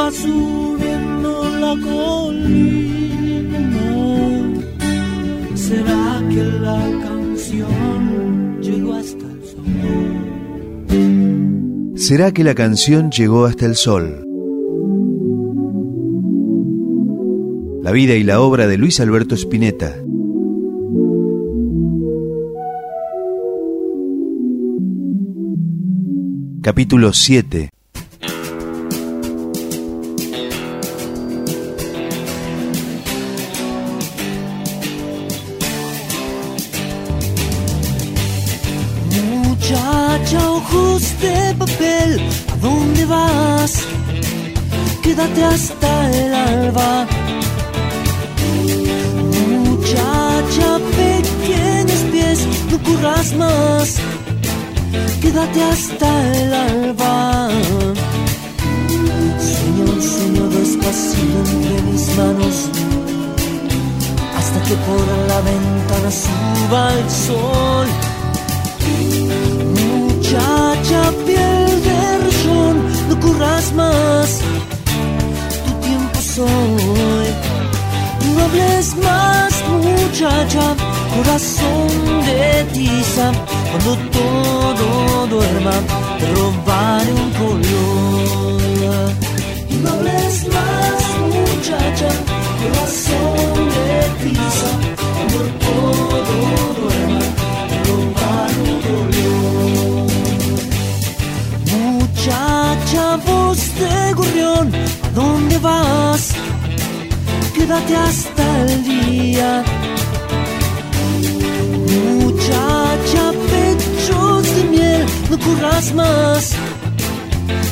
va subiendo la colina. ¿Será que la canción llegó hasta el sol? ¿Será que la canción llegó hasta el sol? La vida y la obra de Luis Alberto Spinetta. Capítulo 7 ojos de papel, ¿a dónde vas? Quédate hasta el alba. Muchacha, pequeños pies, no corras más. Quédate hasta el alba. Sueño, sueño despacito entre mis manos. Hasta que por la ventana suba el sol. Muchacha, piel de rayón, no corras más. Tu tiempo soy. No hables más, muchacha, corazón de tiza. Cuando todo duerma, te robaré un color. No hables más, muchacha, corazón de tiza. Quédate hasta el día. Muchacha, pechos de miel, no corras más.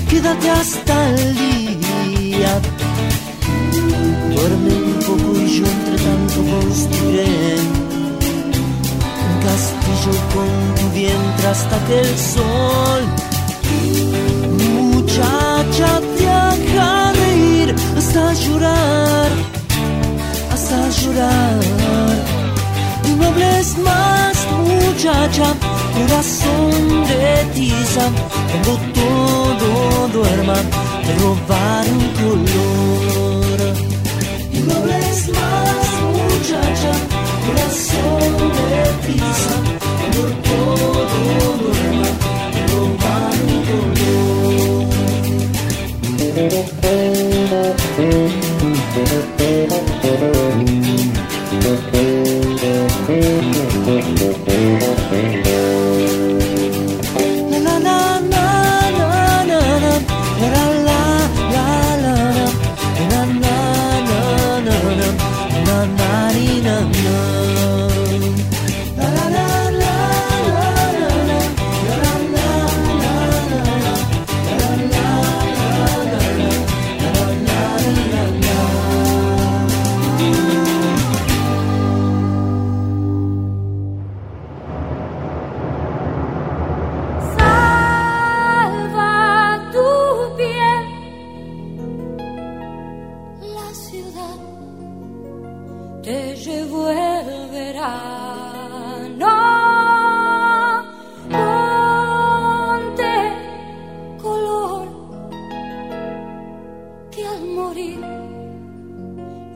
Quédate hasta el día. Duerme un poco y yo entre tanto construiré un castillo con tu vientre hasta que el sol Muchacha, llorar. No hables más, muchacha, corazón de tiza. Cuando todo duerma, te robaré un color. No hables más, muchacha, corazón de tiza. Cuando todo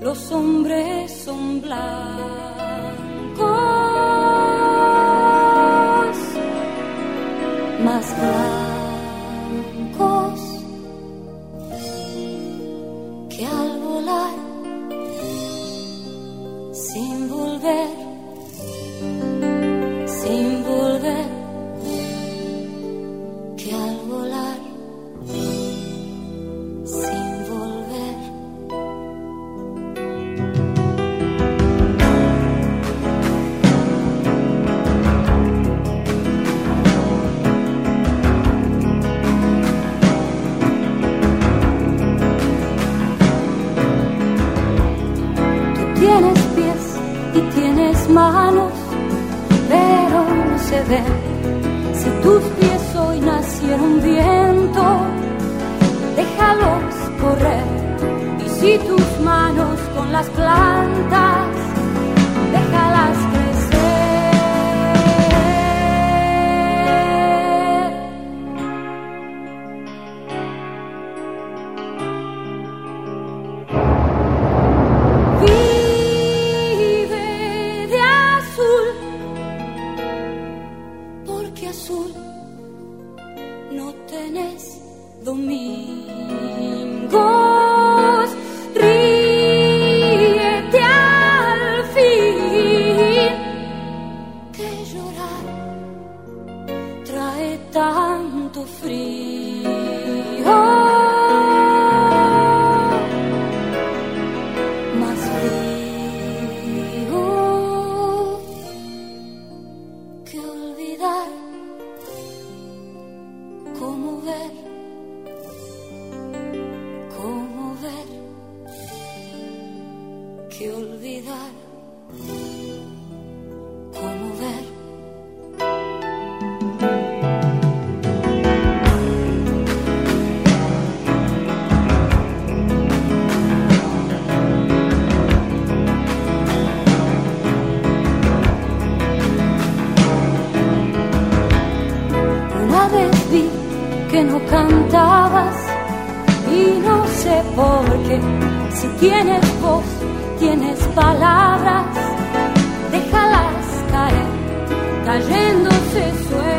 los hombres son blancos tienes pies y tienes manos, pero no se ven. Si tus pies hoy nacieron viento, déjalos correr. Y si tus manos con las plantas, que no cantabas y no sé por qué. Si tienes voz, tienes palabras, déjalas caer. Cayéndose suena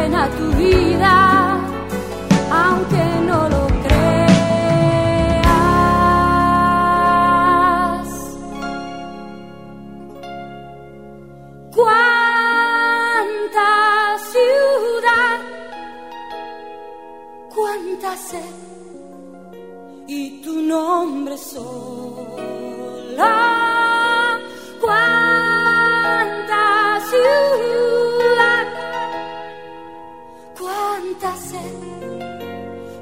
cuánta sed y tu nombre sola. Cuánta ciudad, cuánta sed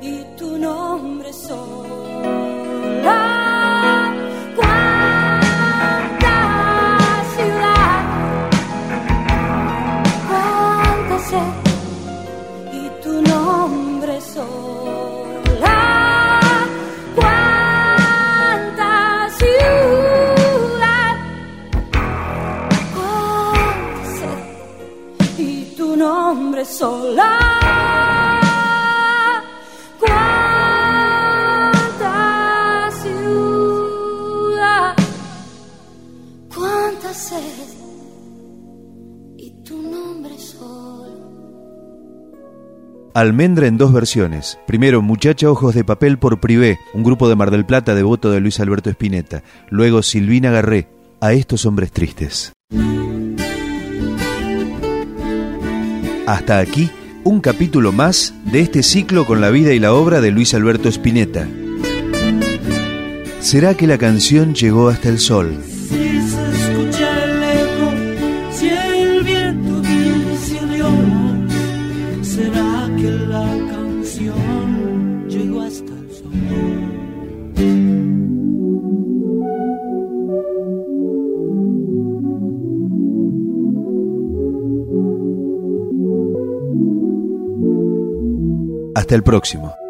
y tu nombre sola. Sola. Cuánta ciudad, cuánta sed y tu nombre solo. Almendra en dos versiones. Primero, Muchacha Ojos de Papel por Privé, un grupo de Mar del Plata devoto de Luis Alberto Spinetta. Luego, Silvina Garré, A estos hombres tristes. Hasta aquí, un capítulo más de este ciclo con la vida y la obra de Luis Alberto Spinetta. ¿Será que la canción llegó hasta el sol? Hasta el próximo.